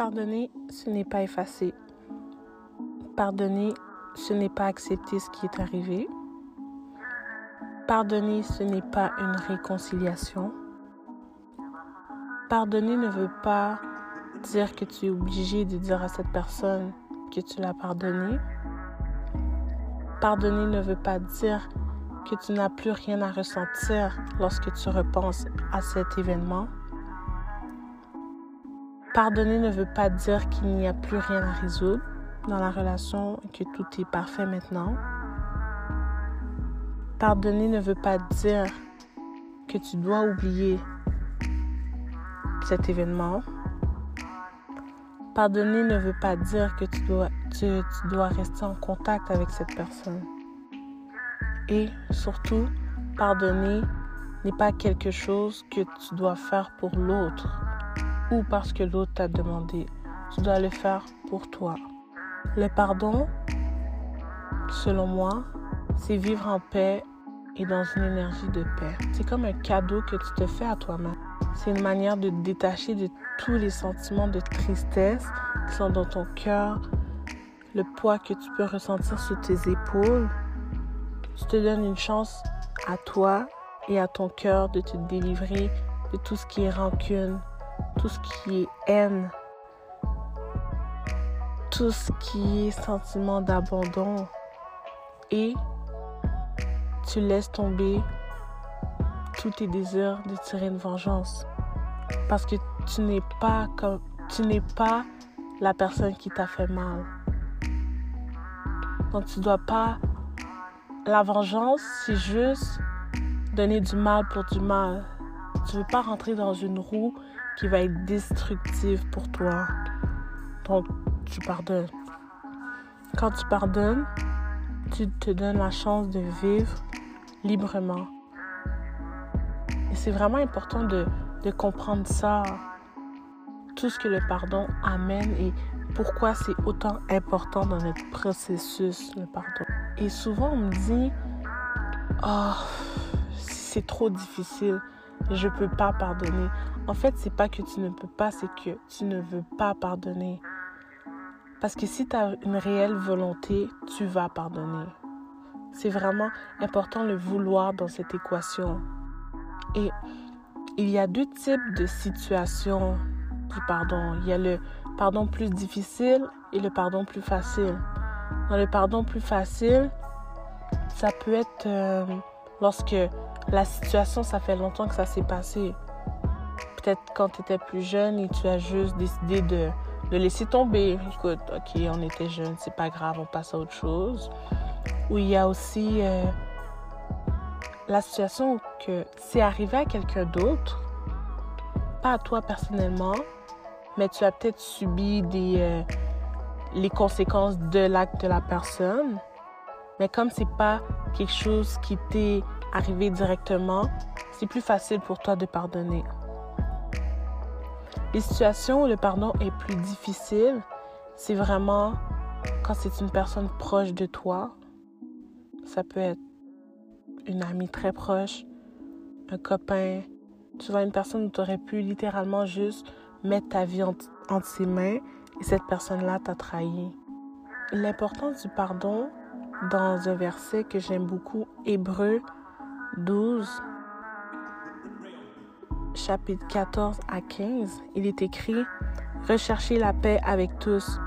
Pardonner, ce n'est pas effacer. Pardonner, ce n'est pas accepter ce qui est arrivé. Pardonner, ce n'est pas une réconciliation. Pardonner ne veut pas dire que tu es obligé de dire à cette personne que tu l'as pardonné. Pardonner ne veut pas dire que tu n'as plus rien à ressentir lorsque tu repenses à cet événement. Pardonner ne veut pas dire qu'il n'y a plus rien à résoudre dans la relation et que tout est parfait maintenant. Pardonner ne veut pas dire que tu dois oublier cet événement. Pardonner ne veut pas dire que tu dois, tu, tu dois rester en contact avec cette personne. Et surtout, pardonner n'est pas quelque chose que tu dois faire pour l'autre ou parce que l'autre t'a demandé. Tu dois le faire pour toi. Le pardon, selon moi, c'est vivre en paix et dans une énergie de paix. C'est comme un cadeau que tu te fais à toi-même. C'est une manière de te détacher de tous les sentiments de tristesse qui sont dans ton cœur, le poids que tu peux ressentir sur tes épaules. Tu te donnes une chance à toi et à ton cœur de te délivrer de tout ce qui est rancune, tout ce qui est haine, tout ce qui est sentiment d'abandon. Et tu laisses tomber tous tes désirs de tirer une vengeance. Parce que tu n'es pas comme tu n'es pas la personne qui t'a fait mal. Donc tu dois pas la vengeance, c'est juste donner du mal pour du mal. Tu veux pas rentrer dans une roue qui va être destructive pour toi. Donc, tu pardonnes. Quand tu pardonnes, tu te donnes la chance de vivre librement. Et c'est vraiment important de, de comprendre ça, tout ce que le pardon amène et pourquoi c'est autant important dans notre processus, le pardon. Et souvent, on me dit, oh, c'est trop difficile je peux pas pardonner. En fait, c'est pas que tu ne peux pas, c'est que tu ne veux pas pardonner. Parce que si tu as une réelle volonté, tu vas pardonner. C'est vraiment important le vouloir dans cette équation. Et il y a deux types de situations du pardon. Il y a le pardon plus difficile et le pardon plus facile. Dans le pardon plus facile, ça peut être euh, lorsque la situation, ça fait longtemps que ça s'est passé. Peut-être quand tu étais plus jeune et tu as juste décidé de, de laisser tomber. Écoute, ok, on était jeunes, c'est pas grave, on passe à autre chose. Ou il y a aussi euh, la situation que c'est arrivé à quelqu'un d'autre, pas à toi personnellement, mais tu as peut-être subi des, euh, les conséquences de l'acte de la personne. Mais comme c'est pas quelque chose qui t'est arriver directement, c'est plus facile pour toi de pardonner. Les situations où le pardon est plus difficile, c'est vraiment quand c'est une personne proche de toi. Ça peut être une amie très proche, un copain. Tu vois, une personne où tu aurais pu littéralement juste mettre ta vie entre, ses mains et cette personne-là t'a trahi. L'importance du pardon dans un verset que j'aime beaucoup, Hébreu 12, chapitre 14 à 15, il est écrit Recherchez la paix avec tous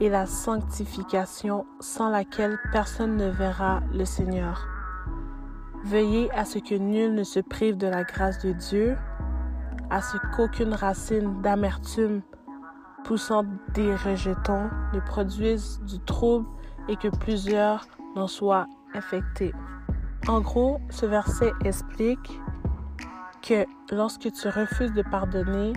et la sanctification sans laquelle personne ne verra le Seigneur. Veuillez à ce que nul ne se prive de la grâce de Dieu, à ce qu'aucune racine d'amertume poussant des rejetons ne produise du trouble et que plusieurs n'en soient infectés. En gros, ce verset explique que lorsque tu refuses de pardonner,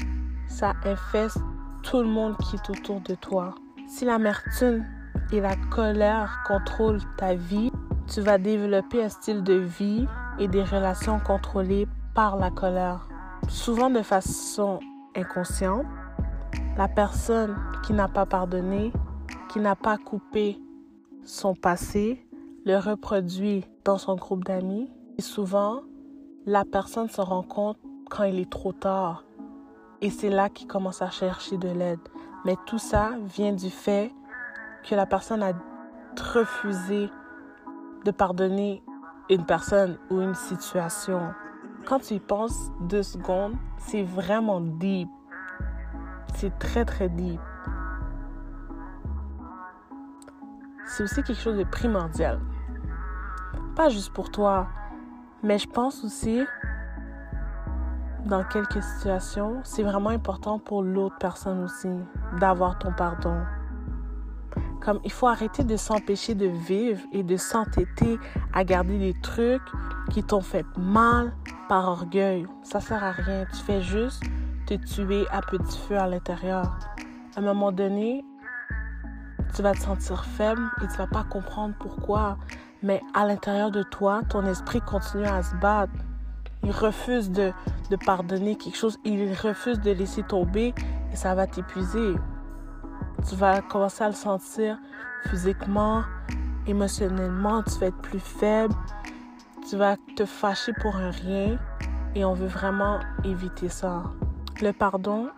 ça infeste tout le monde qui est autour de toi. Si l'amertume et la colère contrôlent ta vie, tu vas développer un style de vie et des relations contrôlées par la colère. Souvent de façon inconsciente, la personne qui n'a pas pardonné, qui n'a pas coupé son passé, le reproduit dans son groupe d'amis. Et souvent, la personne se rend compte quand il est trop tard. Et c'est là qu'il commence à chercher de l'aide. Mais tout ça vient du fait que la personne a refusé de pardonner une personne ou une situation. Quand tu y penses deux secondes, c'est vraiment deep. C'est très très deep. C'est aussi quelque chose de primordial. Pas juste pour toi, mais je pense aussi, dans quelques situations, c'est vraiment important pour l'autre personne aussi d'avoir ton pardon. Comme il faut arrêter de s'empêcher de vivre et de s'entêter à garder des trucs qui t'ont fait mal par orgueil. Ça sert à rien. Tu fais juste te tuer à petit feu à l'intérieur. À un moment donné, tu vas te sentir faible et tu vas pas comprendre pourquoi. Mais à l'intérieur de toi, ton esprit continue à se battre. Il refuse de, de pardonner quelque chose. Il refuse de laisser tomber et ça va t'épuiser. Tu vas commencer à le sentir physiquement, émotionnellement. Tu vas être plus faible. Tu vas te fâcher pour un rien. Et on veut vraiment éviter ça. Le pardon,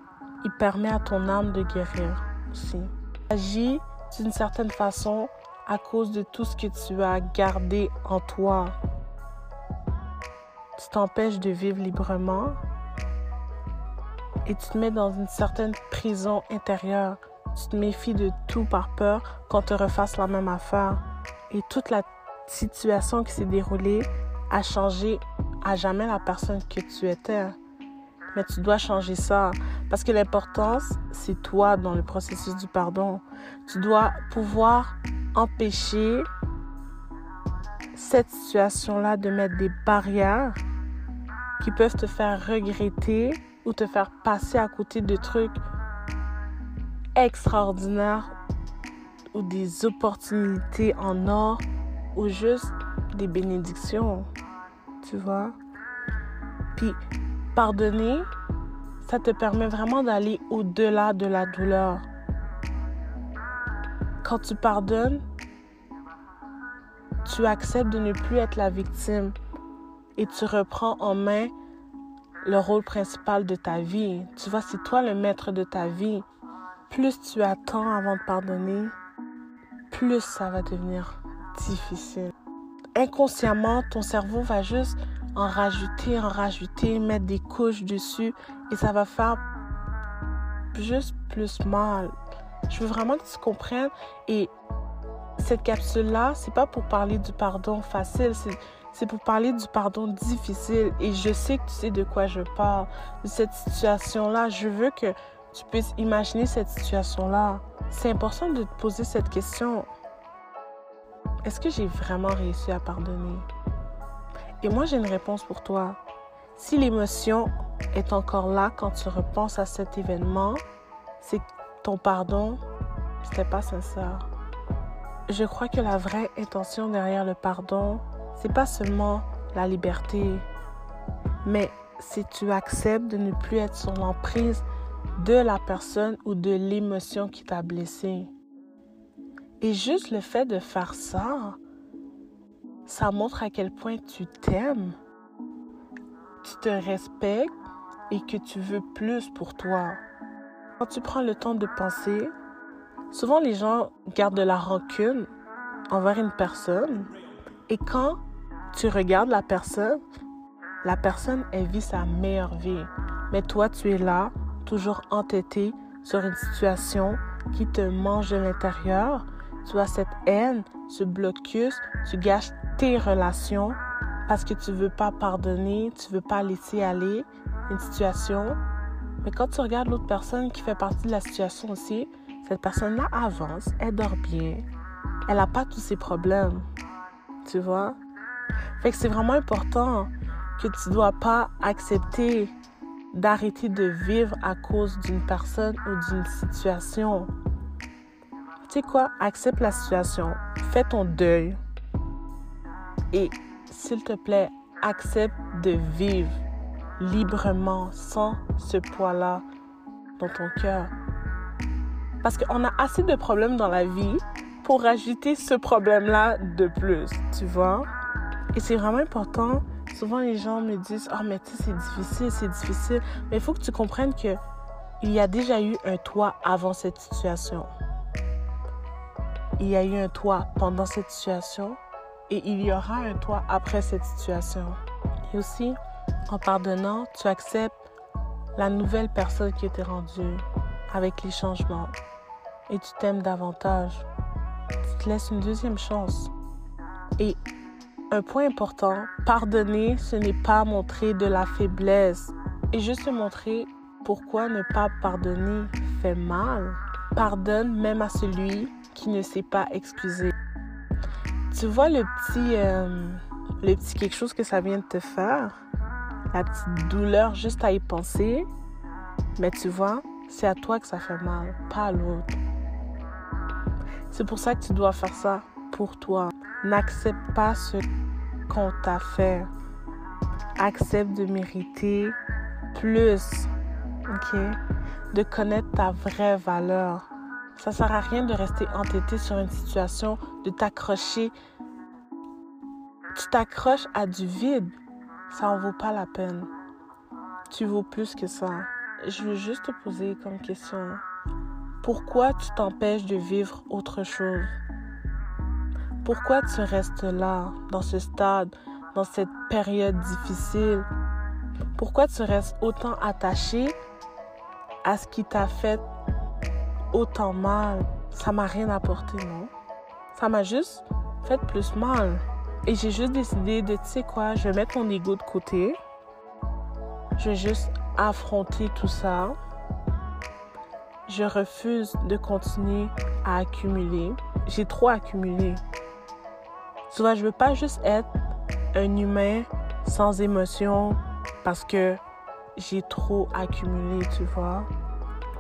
il permet à ton âme de guérir aussi. Agis d'une certaine façon à cause de tout ce que tu as gardé en toi. Tu t'empêches de vivre librement et tu te mets dans une certaine prison intérieure. Tu te méfies de tout par peur qu'on te refasse la même affaire. Et toute la situation qui s'est déroulée a changé à jamais la personne que tu étais. Mais tu dois changer ça. Parce que l'importance, c'est toi dans le processus du pardon. Tu dois pouvoir empêcher cette situation-là de mettre des barrières qui peuvent te faire regretter ou te faire passer à côté de trucs extraordinaires ou des opportunités en or ou juste des bénédictions. Tu vois? Puis, pardonner, ça te permet vraiment d'aller au-delà de la douleur. Quand tu pardonnes, tu acceptes de ne plus être la victime et tu reprends en main le rôle principal de ta vie. Tu vois, c'est toi le maître de ta vie. Plus tu attends avant de pardonner, plus ça va devenir difficile. Inconsciemment, ton cerveau va juste en rajouter, en rajouter, mettre des couches dessus et ça va faire juste plus mal. Je veux vraiment que tu comprennes et cette capsule-là, c'est pas pour parler du pardon facile, c'est pour parler du pardon difficile. Et je sais que tu sais de quoi je parle, de cette situation-là. Je veux que tu puisses imaginer cette situation-là. C'est important de te poser cette question. Est-ce que j'ai vraiment réussi à pardonner? Et moi, j'ai une réponse pour toi. Si l'émotion est encore là quand tu repenses à cet événement, c'est que ton pardon, c'était pas sincère. Je crois que la vraie intention derrière le pardon, c'est pas seulement la liberté, mais si tu acceptes de ne plus être sur l'emprise de la personne ou de l'émotion qui t'a blessé. Et juste le fait de faire ça, ça montre à quel point tu t'aimes, tu te respectes et que tu veux plus pour toi. Quand tu prends le temps de penser, souvent les gens gardent de la rancune envers une personne et quand tu regardes la personne, la personne, elle vit sa meilleure vie. Mais toi, tu es là, toujours entêté sur une situation qui te mange de l'intérieur. Tu as cette haine, ce blocus, tu gâches tes relations parce que tu veux pas pardonner, tu veux pas laisser aller une situation. Mais quand tu regardes l'autre personne qui fait partie de la situation aussi, cette personne-là avance, elle dort bien, elle n'a pas tous ses problèmes. Tu vois? Fait que c'est vraiment important que tu dois pas accepter d'arrêter de vivre à cause d'une personne ou d'une situation. Tu sais quoi? Accepte la situation. Fais ton deuil. Et s'il te plaît, accepte de vivre librement sans ce poids-là dans ton cœur. Parce qu'on a assez de problèmes dans la vie pour ajouter ce problème-là de plus, tu vois? Et c'est vraiment important. Souvent, les gens me disent, oh, mais tu sais, c'est difficile, c'est difficile. Mais il faut que tu comprennes que il y a déjà eu un toi avant cette situation. Il y a eu un toi pendant cette situation et il y aura un toi après cette situation. Et aussi, en pardonnant, tu acceptes la nouvelle personne qui était rendue avec les changements et tu t'aimes davantage. Tu te laisses une deuxième chance. Et un point important, pardonner, ce n'est pas montrer de la faiblesse et juste montrer pourquoi ne pas pardonner fait mal. Pardonne même à celui qui ne sait pas excuser. Tu vois le petit, euh, le petit quelque chose que ça vient de te faire, la petite douleur juste à y penser, mais tu vois, c'est à toi que ça fait mal, pas à l'autre. C'est pour ça que tu dois faire ça pour toi. N'accepte pas ce qu'on t'a fait. Accepte de mériter plus, ok? De connaître ta vraie valeur. Ça sert à rien de rester entêté sur une situation, de t'accrocher. Tu t'accroches à du vide. Ça en vaut pas la peine. Tu vaux plus que ça. Je veux juste te poser comme question. Pourquoi tu t'empêches de vivre autre chose? Pourquoi tu restes là, dans ce stade, dans cette période difficile? Pourquoi tu restes autant attaché à ce qui t'a fait autant mal? Ça m'a rien apporté, non? Ça m'a juste fait plus mal. Et j'ai juste décidé de, tu sais quoi, je vais mettre mon ego de côté. Je vais juste affronter tout ça. Je refuse de continuer à accumuler. J'ai trop accumulé. Tu vois, je veux pas juste être un humain sans émotion parce que j'ai trop accumulé, tu vois.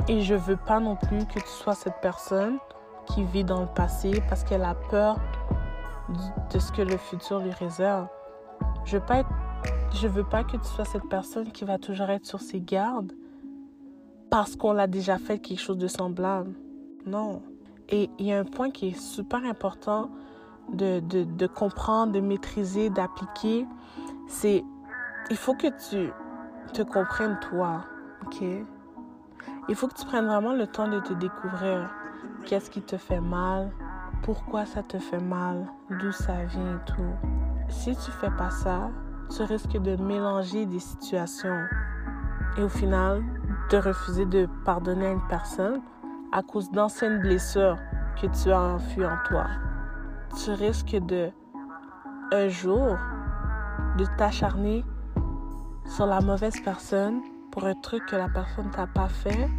Et je veux pas non plus que tu sois cette personne qui vit dans le passé parce qu'elle a peur de ce que le futur lui réserve. Je veux pas je veux pas que tu sois cette personne qui va toujours être sur ses gardes parce qu'on l'a déjà fait quelque chose de semblable. Non. Et il y a un point qui est super important de, de, de comprendre, de maîtriser, d'appliquer. C'est, il faut que tu te comprennes toi, ok? Il faut que tu prennes vraiment le temps de te découvrir. Qu'est-ce qui te fait mal? Pourquoi ça te fait mal? D'où ça vient et tout? Si tu fais pas ça, tu risques de mélanger des situations et au final de refuser de pardonner à une personne à cause d'anciennes blessures que tu as enfuies en toi. Tu risques de, un jour, de t'acharner sur la mauvaise personne pour un truc que la personne t'a pas fait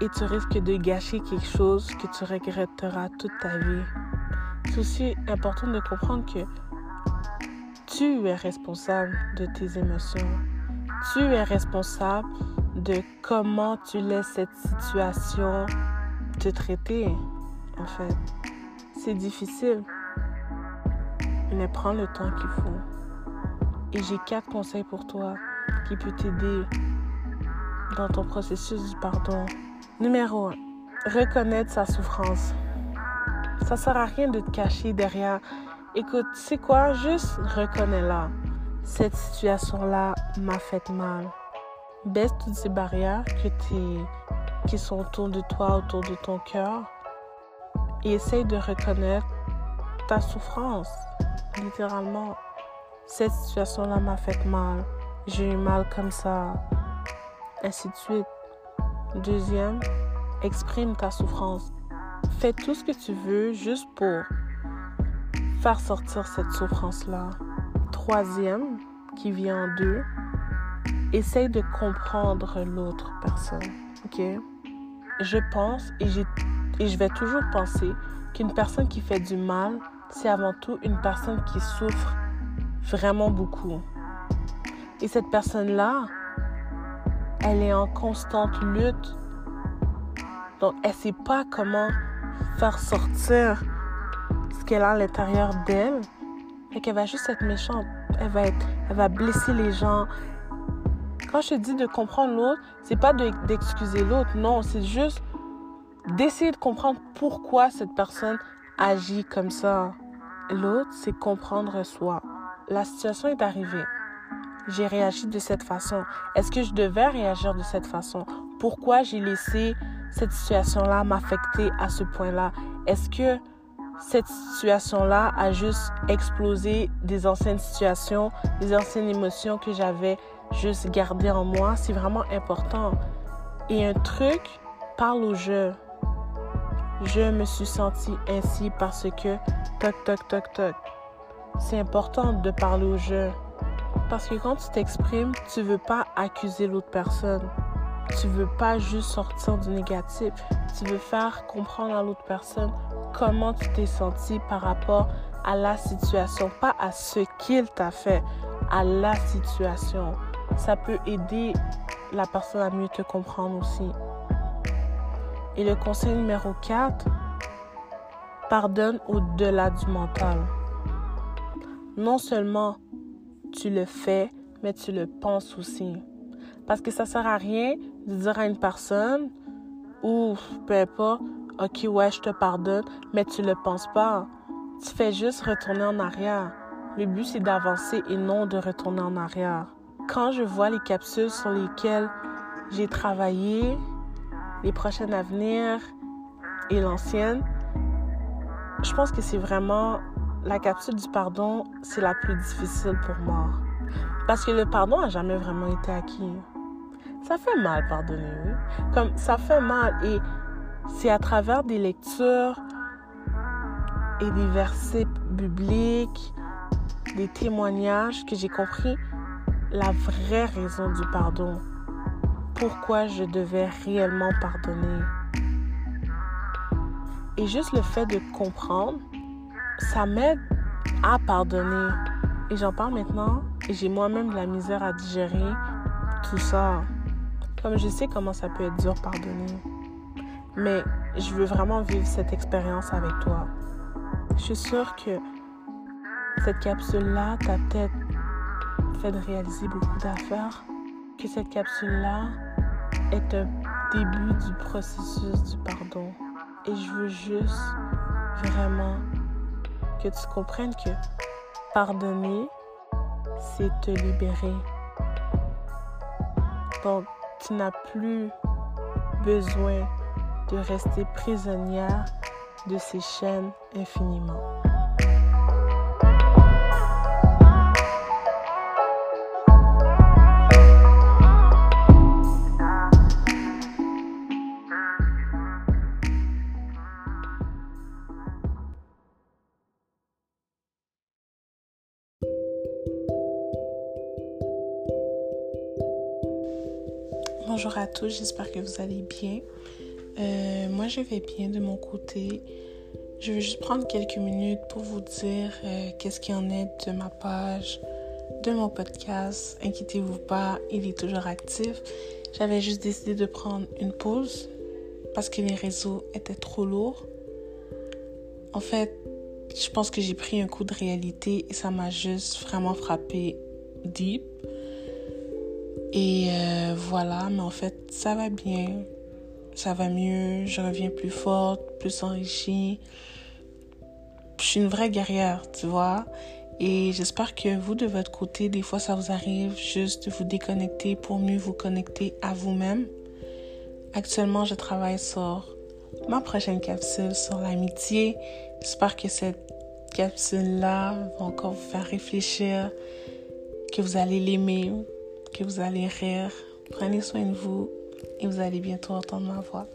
et tu risques de gâcher quelque chose que tu regretteras toute ta vie. C'est aussi important de comprendre que tu es responsable de tes émotions. Tu es responsable de comment tu laisses cette situation te traiter, en fait. C'est difficile, mais prends le temps qu'il faut. Et j'ai quatre conseils pour toi qui peuvent t'aider dans ton processus du pardon. Numéro 1. Reconnaître sa souffrance. Ça sert à rien de te cacher derrière. Écoute, c'est quoi? Juste reconnais-la. Cette situation-là m'a fait mal. Baisse toutes ces barrières que qui sont autour de toi, autour de ton cœur. Et essaye de reconnaître ta souffrance, littéralement. Cette situation-là m'a fait mal. J'ai eu mal comme ça. Ainsi de suite. Deuxième, exprime ta souffrance. Fais tout ce que tu veux juste pour faire sortir cette souffrance-là. Troisième, qui vient en deux, essaye de comprendre l'autre personne. OK? Je pense et, et je vais toujours penser qu'une personne qui fait du mal, c'est avant tout une personne qui souffre vraiment beaucoup. Et cette personne-là, elle est en constante lutte. Donc, elle ne sait pas comment faire sortir ce qu'elle a à l'intérieur d'elle. Et qu'elle va juste être méchante. Elle va, être, elle va blesser les gens. Quand je dis de comprendre l'autre, c'est pas d'excuser l'autre. Non, c'est juste d'essayer de comprendre pourquoi cette personne agit comme ça. L'autre, c'est comprendre soi. La situation est arrivée j'ai réagi de cette façon? Est-ce que je devais réagir de cette façon? Pourquoi j'ai laissé cette situation-là m'affecter à ce point-là? Est-ce que cette situation-là a juste explosé des anciennes situations, des anciennes émotions que j'avais juste gardées en moi? C'est vraiment important. Et un truc, parle au jeu. Je me suis sentie ainsi parce que toc toc toc toc. C'est important de parler au jeu. Parce que quand tu t'exprimes, tu veux pas accuser l'autre personne. Tu veux pas juste sortir du négatif. Tu veux faire comprendre à l'autre personne comment tu t'es senti par rapport à la situation, pas à ce qu'il t'a fait, à la situation. Ça peut aider la personne à mieux te comprendre aussi. Et le conseil numéro 4, pardonne au-delà du mental. Non seulement tu le fais, mais tu le penses aussi. Parce que ça sert à rien de dire à une personne, ou peu importe, ok, ouais, je te pardonne, mais tu le penses pas. Tu fais juste retourner en arrière. Le but, c'est d'avancer et non de retourner en arrière. Quand je vois les capsules sur lesquelles j'ai travaillé, les prochaines à venir et l'ancienne, je pense que c'est vraiment la capsule du pardon, c'est la plus difficile pour moi. Parce que le pardon n'a jamais vraiment été acquis. Ça fait mal pardonner. Comme ça fait mal et c'est à travers des lectures et des versets bibliques, des témoignages que j'ai compris la vraie raison du pardon pourquoi je devais réellement pardonner. Et juste le fait de comprendre, ça m'aide à pardonner. Et j'en parle maintenant et j'ai moi-même de la misère à digérer tout ça. Comme je sais comment ça peut être dur pardonner. Mais je veux vraiment vivre cette expérience avec toi. Je suis sûre que cette capsule-là t'a peut-être fait réaliser beaucoup d'affaires. Que cette capsule-là est un début du processus du pardon. Et je veux juste vraiment que tu comprennes que pardonner, c'est te libérer. Donc, tu n'as plus besoin de rester prisonnière de ces chaînes infiniment. Bonjour à tous, j'espère que vous allez bien. Euh, moi, je vais bien de mon côté. Je vais juste prendre quelques minutes pour vous dire euh, qu'est-ce qui en est de ma page, de mon podcast. Inquiétez-vous pas, il est toujours actif. J'avais juste décidé de prendre une pause parce que les réseaux étaient trop lourds. En fait, je pense que j'ai pris un coup de réalité et ça m'a juste vraiment frappé deep. Et euh, voilà, mais en fait, ça va bien. Ça va mieux. Je reviens plus forte, plus enrichie. Je suis une vraie guerrière, tu vois. Et j'espère que vous, de votre côté, des fois, ça vous arrive juste de vous déconnecter pour mieux vous connecter à vous-même. Actuellement, je travaille sur ma prochaine capsule sur l'amitié. J'espère que cette capsule-là va encore vous faire réfléchir, que vous allez l'aimer, que vous allez rire. Prenez soin de vous et vous allez bientôt entendre ma voix.